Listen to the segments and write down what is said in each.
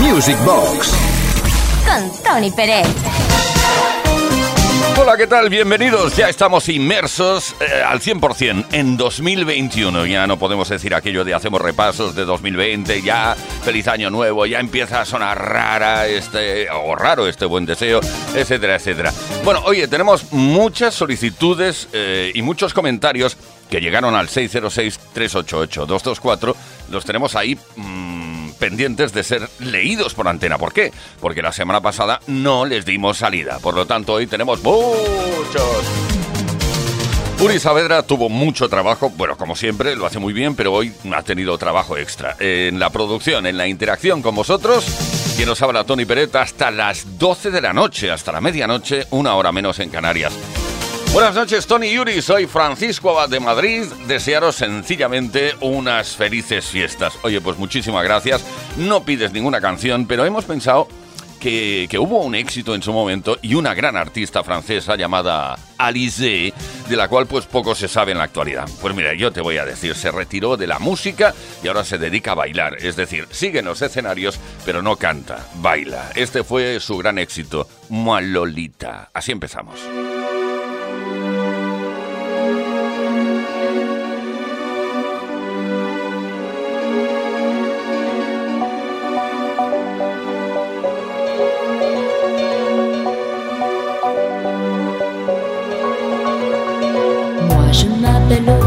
Music Box con Tony Pérez. Hola, ¿qué tal? Bienvenidos. Ya estamos inmersos eh, al 100% en 2021. Ya no podemos decir aquello de hacemos repasos de 2020, ya feliz año nuevo, ya empieza a sonar rara este o raro este buen deseo, etcétera, etcétera. Bueno, oye, tenemos muchas solicitudes eh, y muchos comentarios que llegaron al 606-388-224. Los tenemos ahí. Pendientes de ser leídos por antena. ¿Por qué? Porque la semana pasada no les dimos salida. Por lo tanto, hoy tenemos muchos. Uri Saavedra tuvo mucho trabajo, bueno, como siempre, lo hace muy bien, pero hoy ha tenido trabajo extra. En la producción, en la interacción con vosotros, quien nos habla Tony Peret hasta las 12 de la noche, hasta la medianoche, una hora menos en Canarias. Buenas noches, Tony Yuri. Soy Francisco Abad de Madrid. Desearos sencillamente unas felices fiestas. Oye, pues muchísimas gracias. No pides ninguna canción, pero hemos pensado que, hubo un éxito en su momento y una gran artista francesa llamada Alizé, de la cual pues poco se sabe en la actualidad. Pues mira, yo te voy a decir, se retiró de la música y ahora se dedica a bailar. Es decir, sigue en los escenarios, pero no canta, baila. Este fue su gran éxito, Malolita. Así empezamos. la.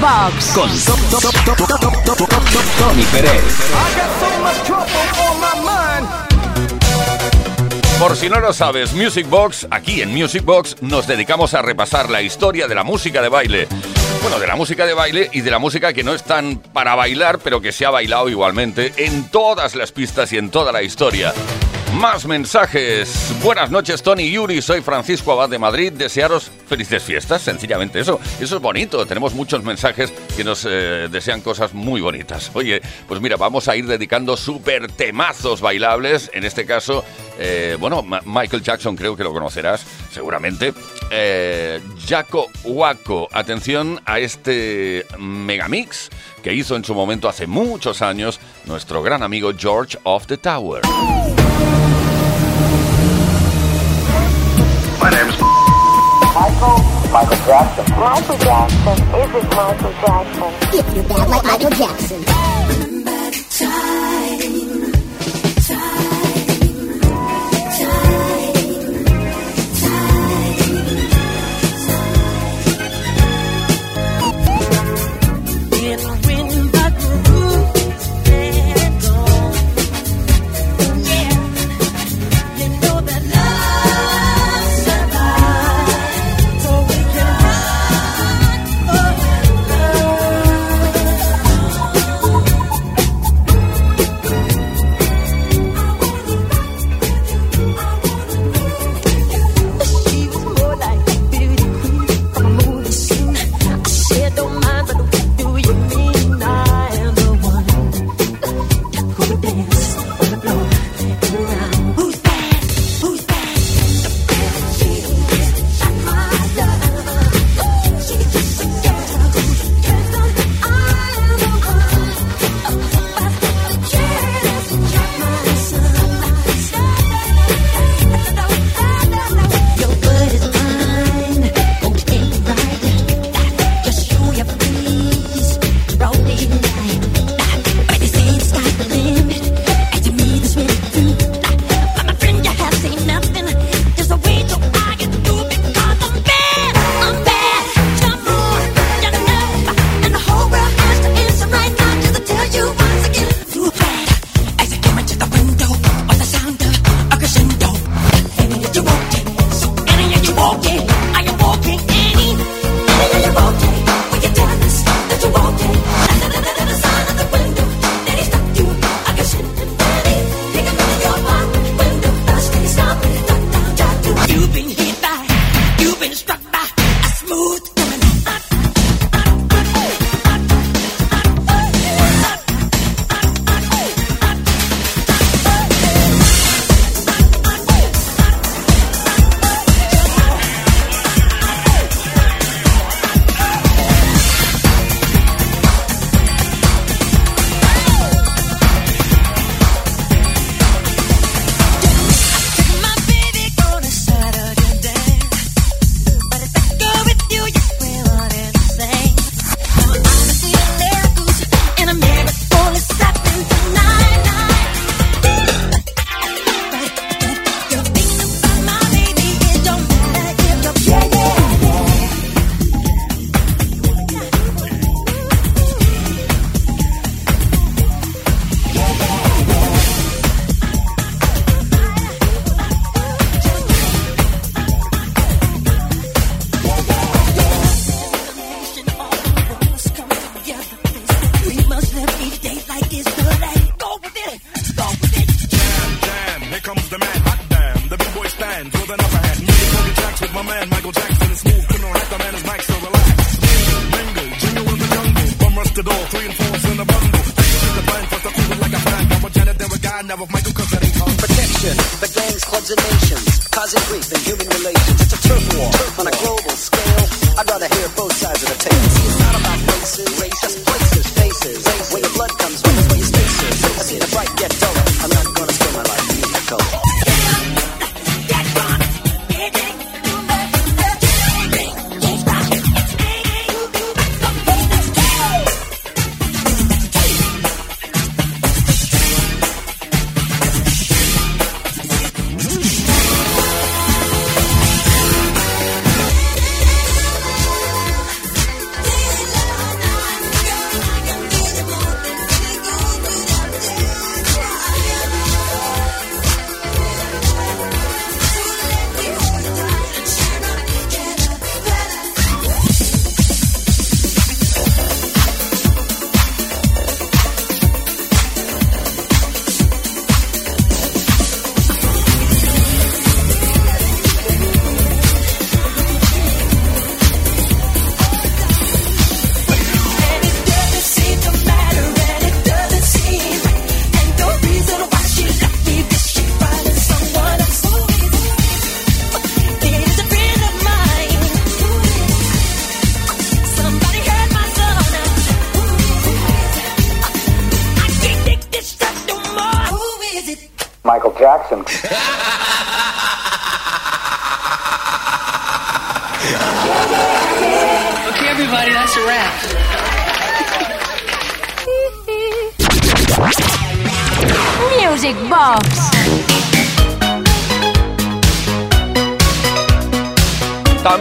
Box. Con Tony Pérez. Por si no lo sabes, Music Box, aquí en Music Box nos dedicamos a repasar la historia de la música de baile. Bueno, de la música de baile y de la música que no es tan para bailar, pero que se ha bailado igualmente en todas las pistas y en toda la historia. Más mensajes. Buenas noches, Tony Yuri. Soy Francisco Abad de Madrid. Desearos felices fiestas, sencillamente eso. Eso es bonito. Tenemos muchos mensajes que nos eh, desean cosas muy bonitas. Oye, pues mira, vamos a ir dedicando súper temazos bailables. En este caso, eh, bueno, Michael Jackson creo que lo conocerás, seguramente. Eh, Jaco Waco. Atención a este megamix que hizo en su momento hace muchos años nuestro gran amigo George of the Tower. My name's Michael. Michael Jackson. Michael Jackson. Is it Michael Jackson? If you're bad like Michael. Jackson.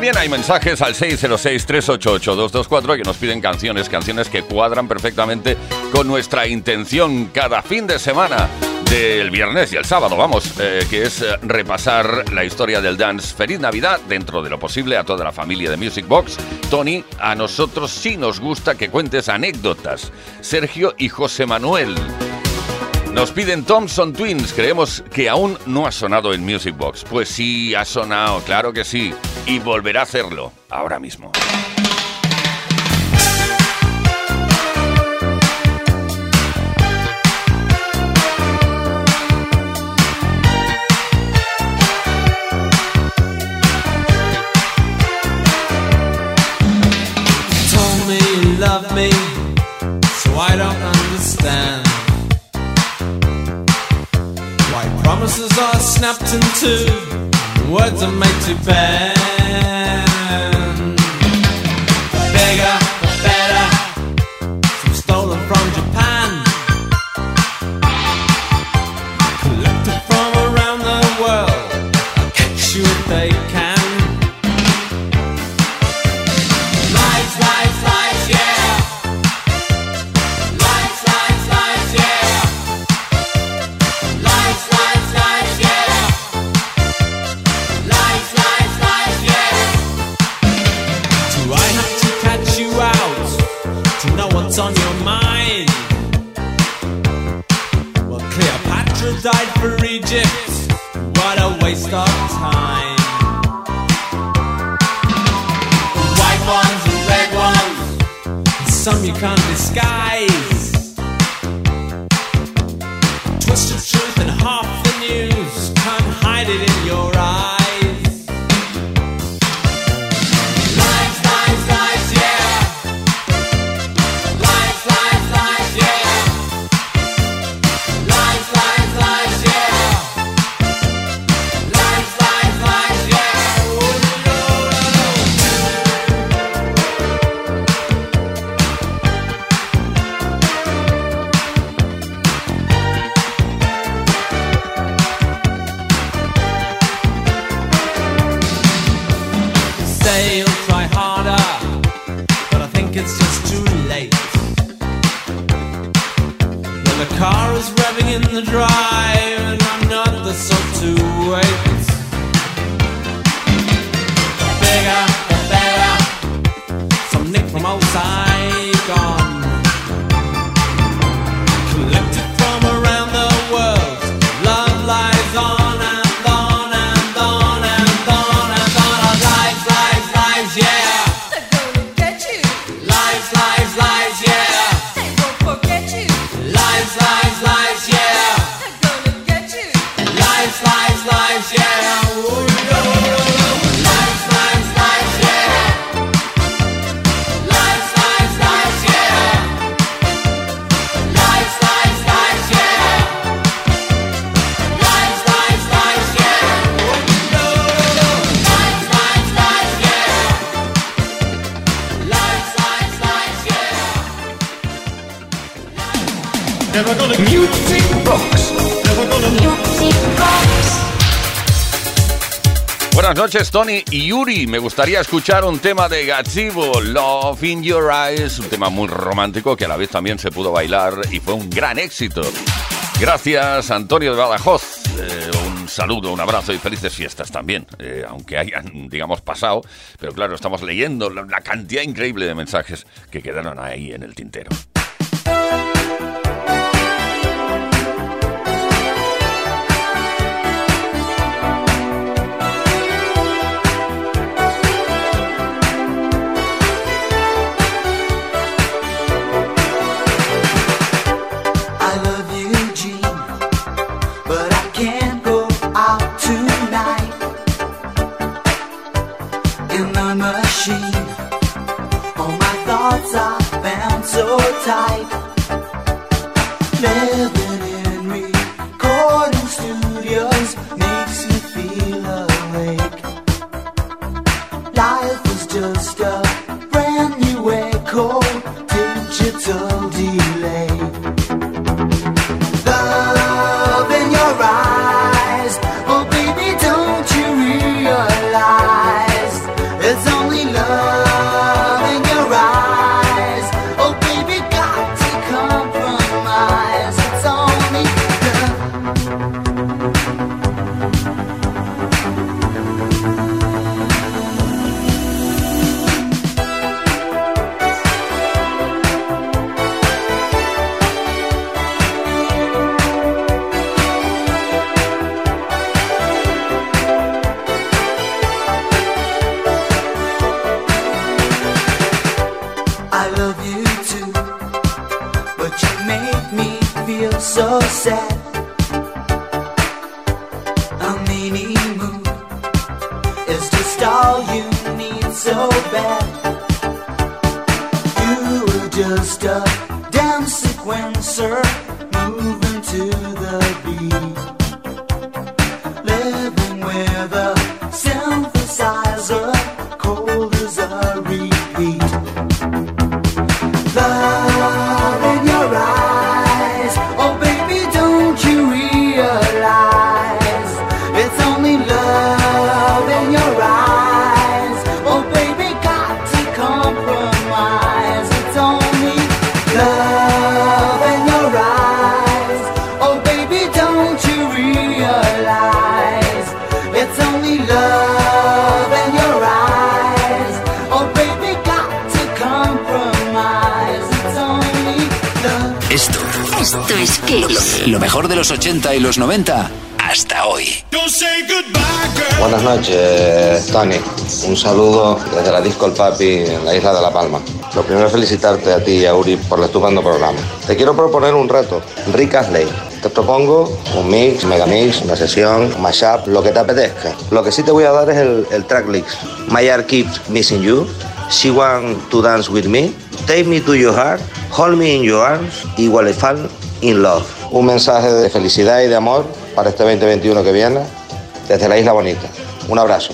También hay mensajes al 606-388-224 que nos piden canciones, canciones que cuadran perfectamente con nuestra intención cada fin de semana del viernes y el sábado, vamos, eh, que es eh, repasar la historia del dance. Feliz Navidad, dentro de lo posible, a toda la familia de Music Box. Tony, a nosotros sí nos gusta que cuentes anécdotas. Sergio y José Manuel. Nos piden Thompson Twins, creemos que aún no ha sonado en Music Box. Pues sí, ha sonado, claro que sí, y volverá a hacerlo ahora mismo. love me, promises are snapped in two, words are made to bend. Say you'll try harder, but I think it's just too late. When the car is revving in the drive, and I'm not the sort to noches, Tony y Yuri. Me gustaría escuchar un tema de Gazebo, Love in Your Eyes, un tema muy romántico que a la vez también se pudo bailar y fue un gran éxito. Gracias, Antonio de Badajoz. Eh, un saludo, un abrazo y felices fiestas también, eh, aunque hayan, digamos, pasado. Pero claro, estamos leyendo la, la cantidad increíble de mensajes que quedaron ahí en el tintero. lo mejor de los 80 y los 90 hasta hoy. Buenas noches, Tony. Un saludo desde la Disco El Papi en la isla de La Palma. Lo primero es felicitarte a ti y a Uri por el estupendo programa. Te quiero proponer un reto, Rick Asley. Te propongo un mix, megamix, una sesión, un mashup, lo que te apetezca. Lo que sí te voy a dar es el, track list. My Heart Keeps Missing You, She Want to Dance With Me, Take Me To Your Heart, Hold Me In Your Arms y Fall In Love un mensaje de felicidad y de amor para este 2021 que viene desde la Isla Bonita. Un abrazo.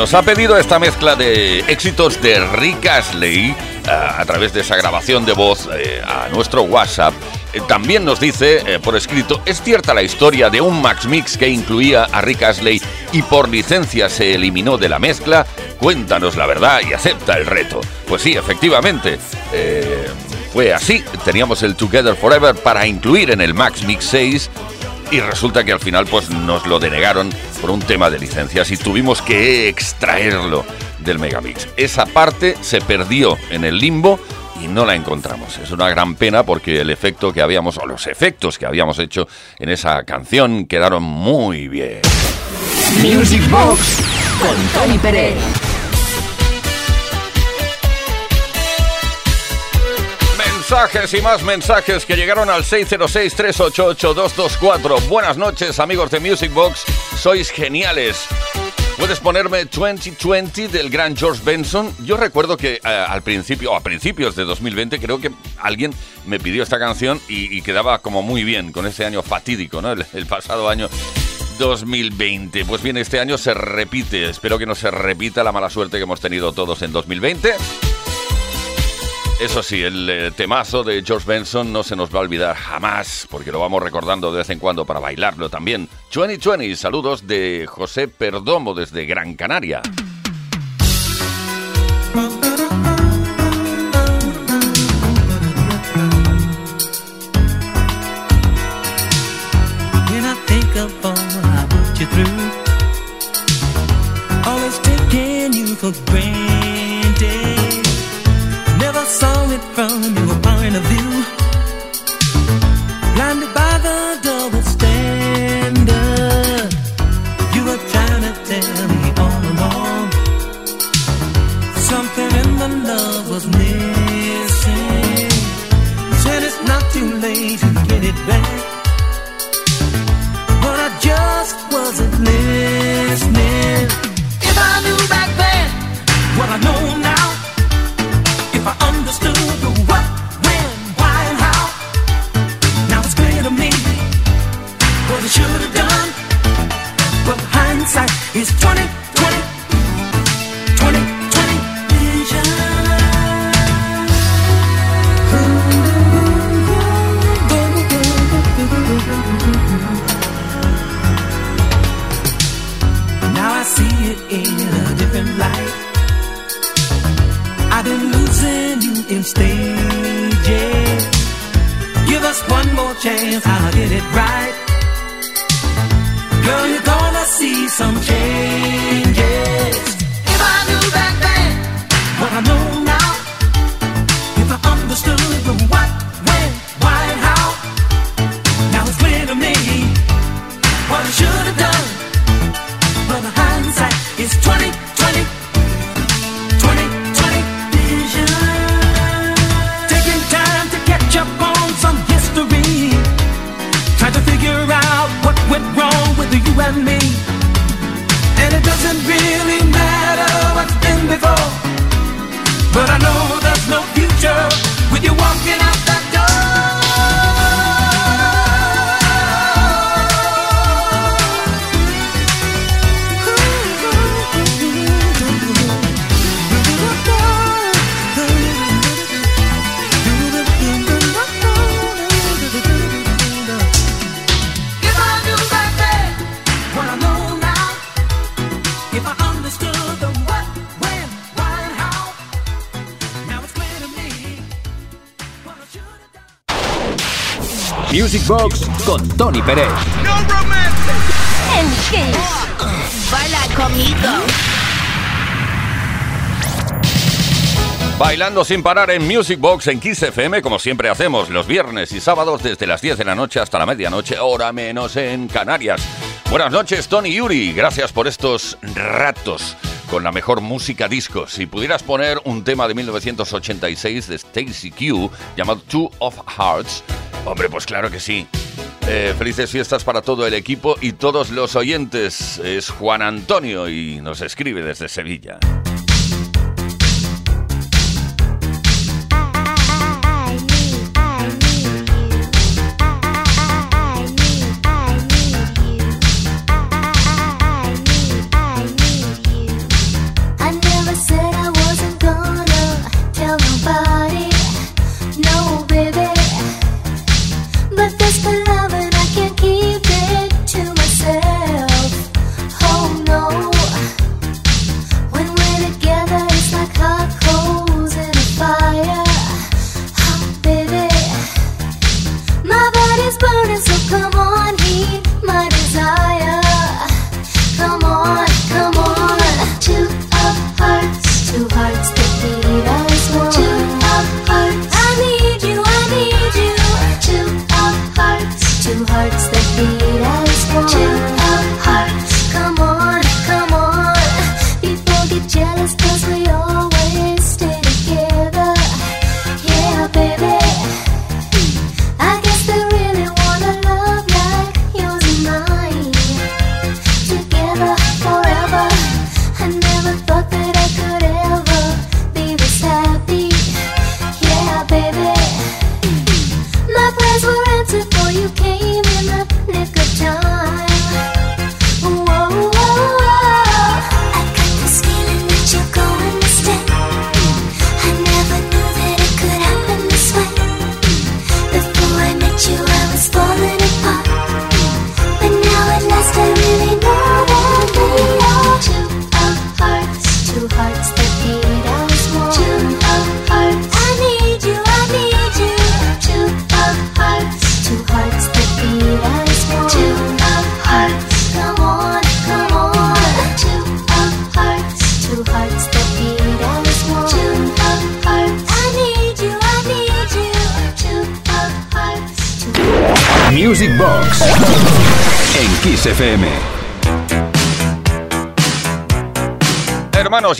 nos ha pedido esta mezcla de éxitos de Rick Astley a, a través de esa grabación de voz eh, a nuestro WhatsApp, eh, también nos dice eh, por escrito, es cierta la historia de un Max Mix que incluía a Rick Astley y por licencia se eliminó de la mezcla. Cuéntanos la verdad y acepta el reto. Pues sí, efectivamente. eh, fue así, teníamos el Together Forever para incluir en el Max Mix 6 y resulta que al final pues nos lo denegaron por un tema de licencias y tuvimos que extraerlo del Megamix. Esa parte se perdió en el limbo y no la encontramos. Es una gran pena porque el efecto que habíamos, o los efectos que habíamos hecho en esa canción quedaron muy bien. Music Box con Tony Pérez. Mensajes y más mensajes que llegaron al 606-388-224. Buenas noches, amigos de Music Box. Sois geniales. Puedes ponerme 2020 del gran George Benson. Yo recuerdo que eh, al principio, o a principios de 2020, creo que alguien me pidió esta canción y, y quedaba como muy bien con ese año fatídico, ¿no? El, el pasado año 2020. Pues bien, este año se repite. Espero que no se repita la mala suerte que hemos tenido todos en 2020. Eso sí, el eh, temazo de George Benson no se nos va a olvidar jamás, porque lo vamos recordando de vez en cuando para bailarlo también. 2020, saludos de José Perdomo desde Gran Canaria. Music Box con Tony Pérez. En Kiss. Baila conmigo. Bailando sin parar en Music Box en Kiss FM, como siempre hacemos los viernes y sábados desde las 10 de la noche hasta la medianoche, hora menos en Canarias. Buenas noches, Tony Yuri. Gracias por estos ratos con la mejor música disco. Si pudieras poner un tema de 1986 de Stacy Q llamado Two of Hearts, hombre, pues claro que sí. Eh, felices fiestas para todo el equipo y todos los oyentes. Es Juan Antonio y nos escribe desde Sevilla.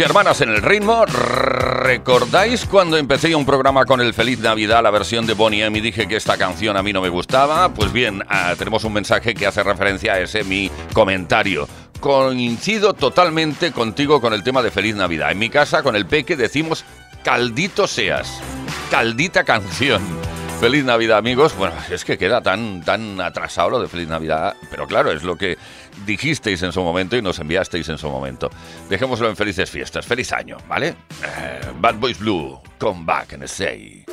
Y hermanas en el ritmo, ¿recordáis cuando empecé un programa con el Feliz Navidad, la versión de Bonnie M y dije que esta canción a mí no me gustaba? Pues bien, ah, tenemos un mensaje que hace referencia a ese mi comentario. Coincido totalmente contigo con el tema de Feliz Navidad. En mi casa, con el peque, decimos caldito seas, caldita canción. Feliz Navidad, amigos. Bueno, es que queda tan, tan atrasado lo de Feliz Navidad, pero claro, es lo que dijisteis en su momento y nos enviasteis en su momento. Dejémoslo en felices fiestas. Feliz año, ¿vale? Eh, Bad Boys Blue, come back and say.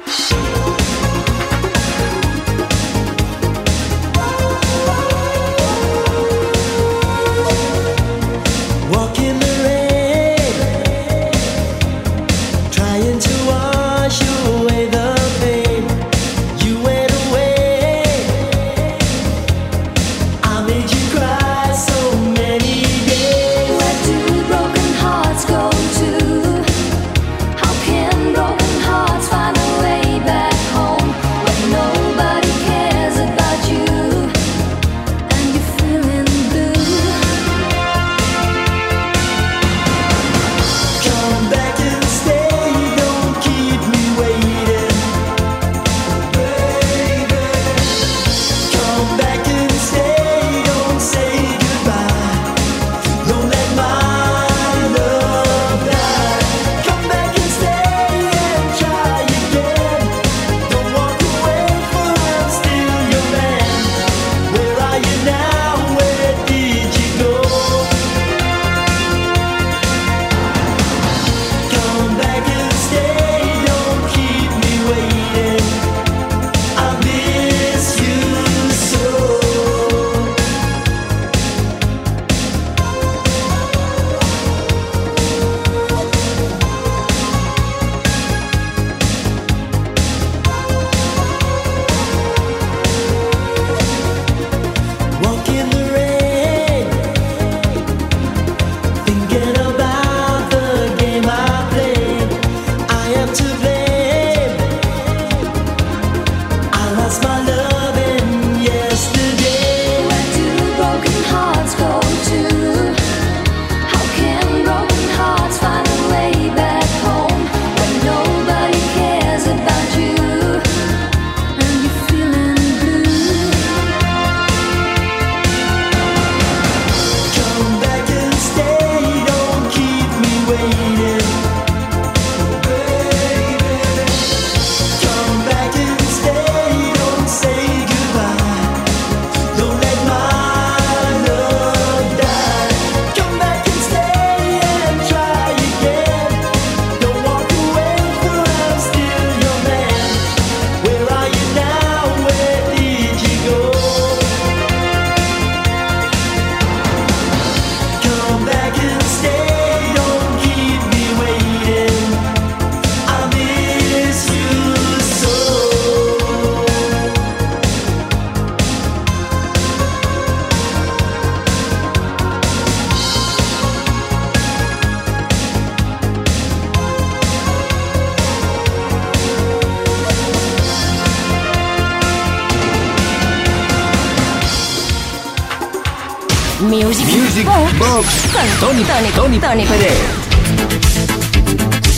Tony, Tony, Tony, Tony Pérez.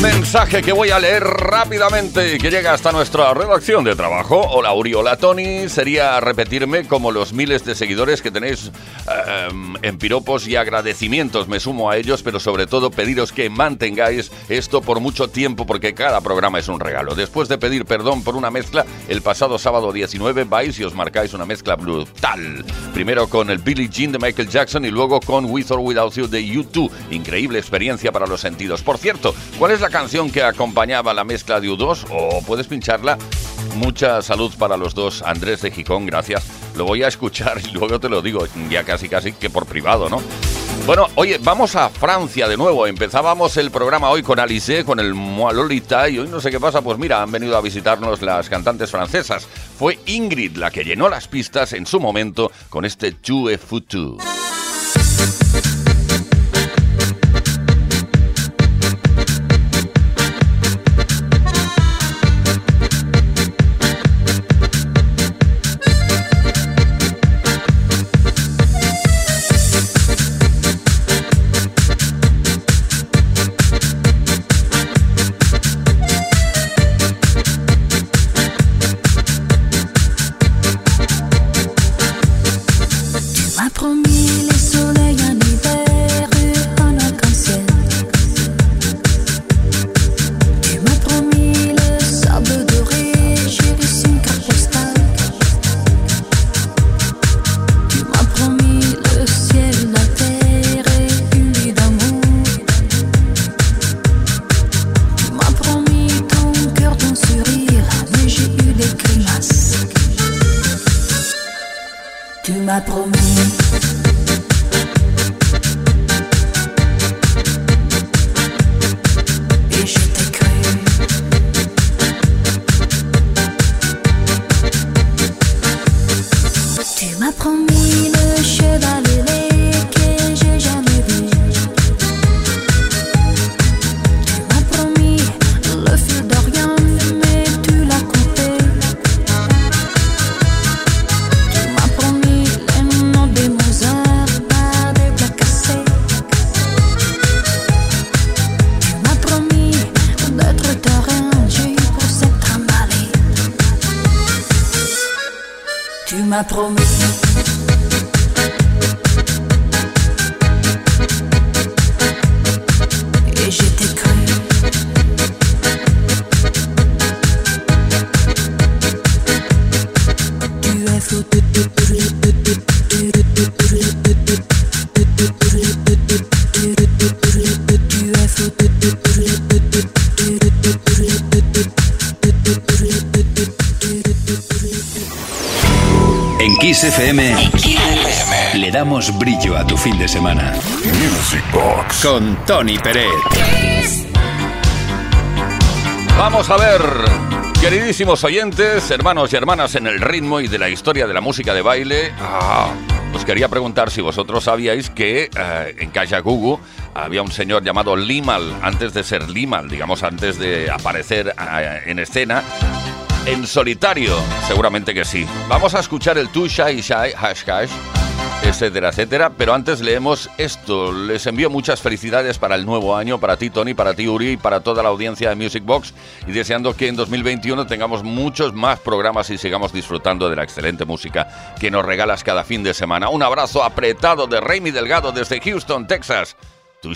Mensaje que voy a leer rápidamente y que llega hasta nuestra redacción de trabajo. Hola Uri, hola Tony. Sería repetirme como los miles de seguidores que tenéis eh, en piropos y agradecimientos. Me sumo a ellos, pero sobre todo pediros que mantengáis esto por mucho tiempo porque cada programa es un regalo. Después de pedir perdón por una mezcla, el pasado sábado 19 vais y os marcáis una mezcla brutal. Primero con el Billie Jean de Michael Jackson y luego con With or Without You de U2. Increíble experiencia para los sentidos. Por cierto, ¿cuál es la canción que acompañaba la mezcla de U2? O puedes pincharla. Mucha salud para los dos. Andrés de Gijón, gracias. Lo voy a escuchar y luego te lo digo, ya casi casi que por privado, ¿no? Bueno, oye, vamos a Francia de nuevo. Empezábamos el programa hoy con Alice, con el Moi Lolita, y hoy no sé qué pasa, pues mira, han venido a visitarnos las cantantes francesas. Fue Ingrid la que llenó las pistas en su momento con este Tu es foutu. Fin de semana. Music Box. Con Tony Pérez. Vamos a ver, queridísimos oyentes, hermanos y hermanas en el ritmo y de la historia de la música de baile. Ah, os quería preguntar si vosotros sabíais que eh, en Kajagoogoo había un señor llamado Limal, antes de ser Limal, digamos, antes de aparecer eh, en escena. En solitario, seguramente que sí. Vamos a escuchar el Tu Shai Shai, hash hash, etcétera, etcétera. Pero antes leemos esto. Les envío muchas felicidades para el nuevo año, para ti, Tony, para ti, Uri, para toda la audiencia de Music Box. Y deseando que en 2021 tengamos muchos más programas y sigamos disfrutando de la excelente música que nos regalas cada fin de semana. Un abrazo apretado de Raimi Delgado desde Houston, Texas. Tu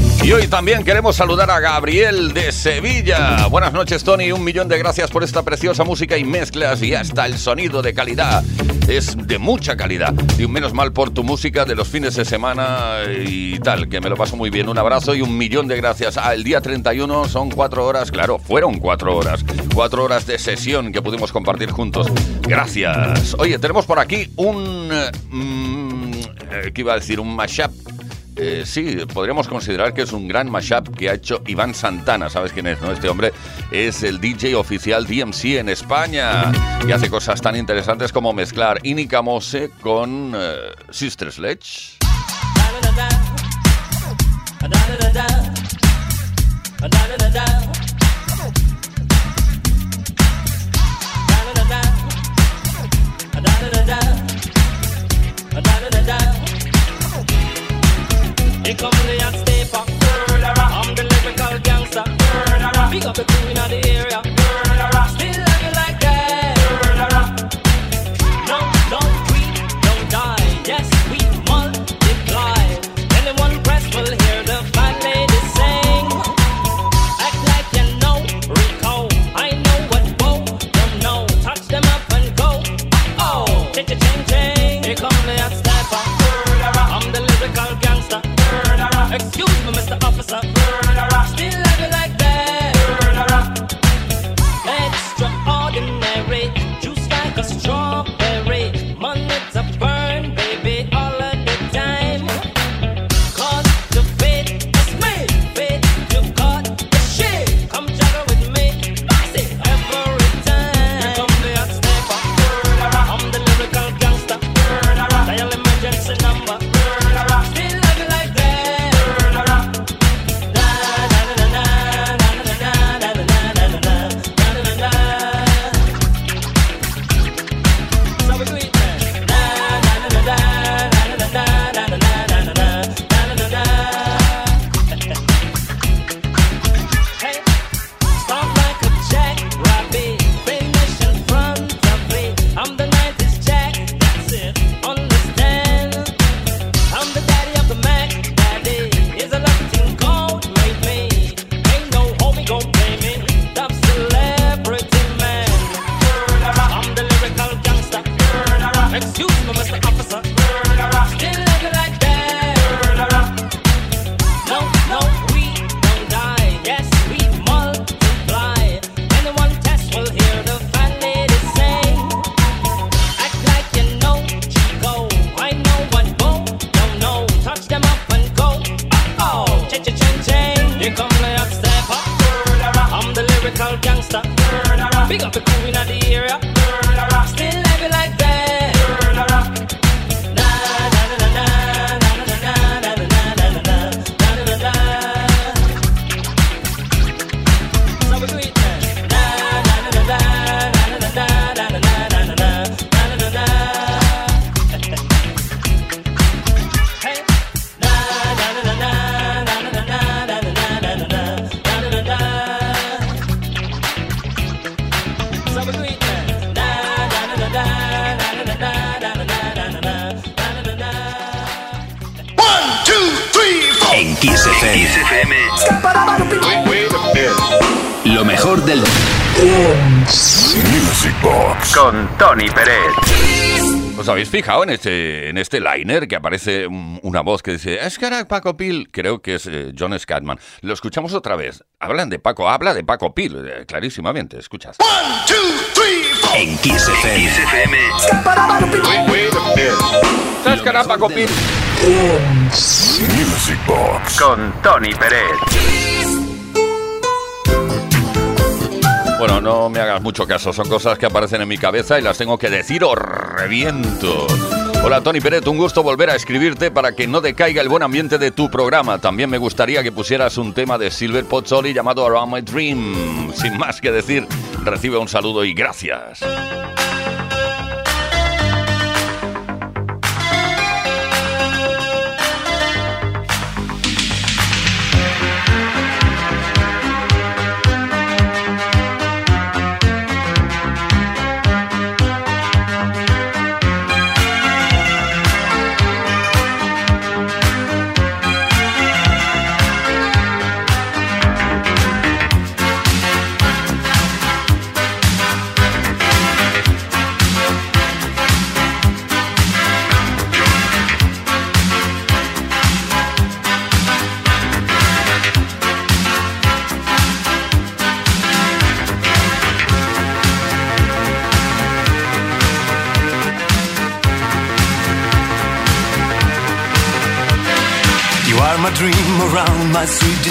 Y hoy también queremos saludar a Gabriel de Sevilla. Buenas noches, Tony. Un millón de gracias por esta preciosa música y mezclas y hasta el sonido de calidad. Es de mucha calidad. Y un menos mal por tu música de los fines de semana y tal, que me lo paso muy bien. Un abrazo y un millón de gracias. Ah, el día 31 son cuatro horas, claro, fueron cuatro horas. Cuatro horas de sesión que pudimos compartir juntos. Gracias. Oye, tenemos por aquí un... eh, mm, eh, ¿Qué iba a decir? Un mashup eh, sí, podríamos considerar que es un gran mashup que ha hecho Iván Santana. ¿Sabes quién es, no? Este hombre es el DJ oficial DMC en España y hace cosas tan interesantes como mezclar Inika Mose con eh, Sister Sledge. come company. I'm the lyrical gangster. Big up the crew in the area. accused. Tony Pérez. ¿Os habéis fijado en este, en este liner que aparece un- una voz que dice, es que era Paco Pil? Creo que es eh, John Scatman. Lo escuchamos otra vez. Hablan de Paco, habla de Paco Pil, eh, clarísimamente, escuchas. En Kiss FM. ¿Sabes que era Paco Pil? Music Box con Tony Pérez. Bueno, no me hagas mucho caso, son cosas que aparecen en mi cabeza y las tengo que decir o reviento. Hola Tony Peret, un gusto volver a escribirte para que no decaiga el buen ambiente de tu programa. También me gustaría que pusieras un tema de Silver Pozzoli llamado Around My Dream. Sin más que decir, recibe un saludo y gracias.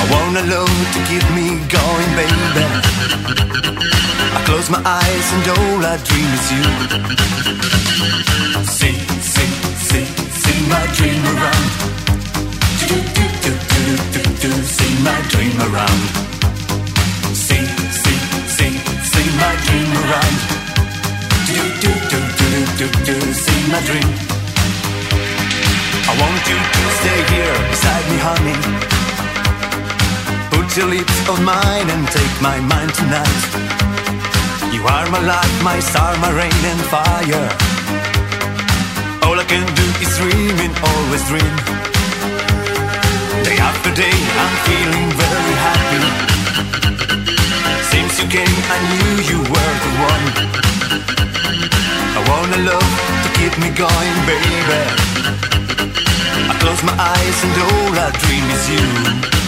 I want a love to keep me going, baby. I close my eyes and all I dream is you. See, see, see, see my dream around. Do, do, do, do, do, do, see my dream around. See, see, see, see my dream around. Do, do, do, do, do, do, see my dream. I want you to stay here beside me, honey. Put your lips on mine and take my mind tonight. You are my light, my star, my rain and fire. All I can do is dream and always dream. Day after day, I'm feeling very happy. Since you came, I knew you were the one. I want a love to keep me going, baby. I close my eyes and all I dream is you.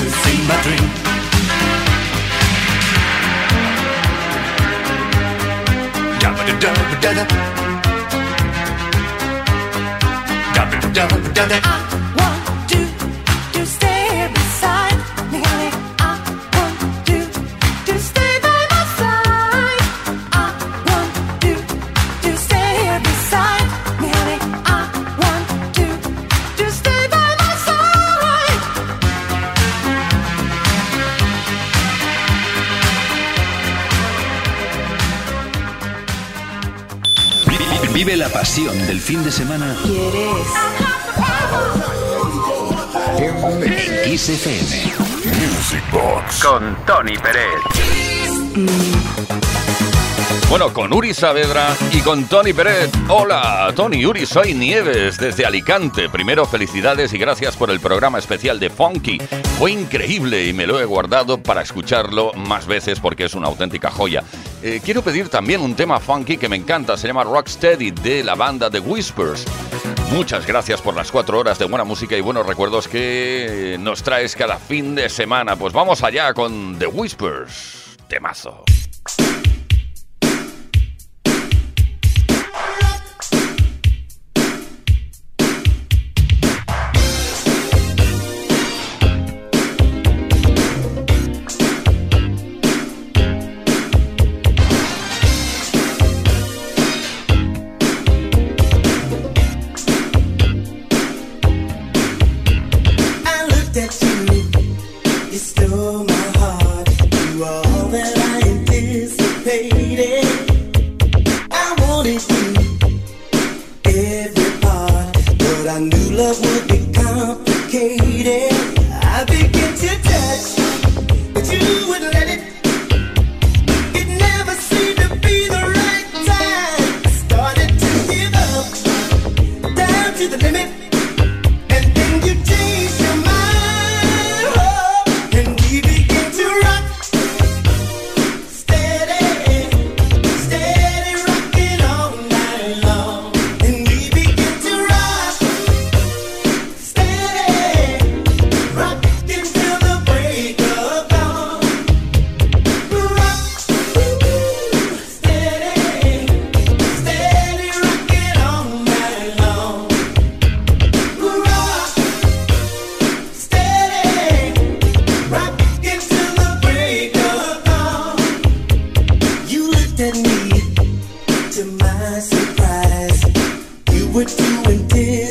to see my dream. Dabba da dabba da da. Dabba da dabba da da. I want Vive la pasión del fin de semana ¿Quieres? en Kiss FM. Music Box con Tony Pérez. Bueno, con Uri Saavedra y con Tony Pérez. Hola, Tony, Uri, soy Nieves desde Alicante. Primero, felicidades y gracias por el programa especial de Funky. Fue increíble y me lo he guardado para escucharlo más veces porque es una auténtica joya. Eh, quiero pedir también un tema funky que me encanta, se llama Rocksteady de la banda The Whispers. Muchas gracias por las cuatro horas de buena música y buenos recuerdos que nos traes cada fin de semana. Pues vamos allá con The Whispers. Temazo. Looked me, to my surprise. You were too anticipating.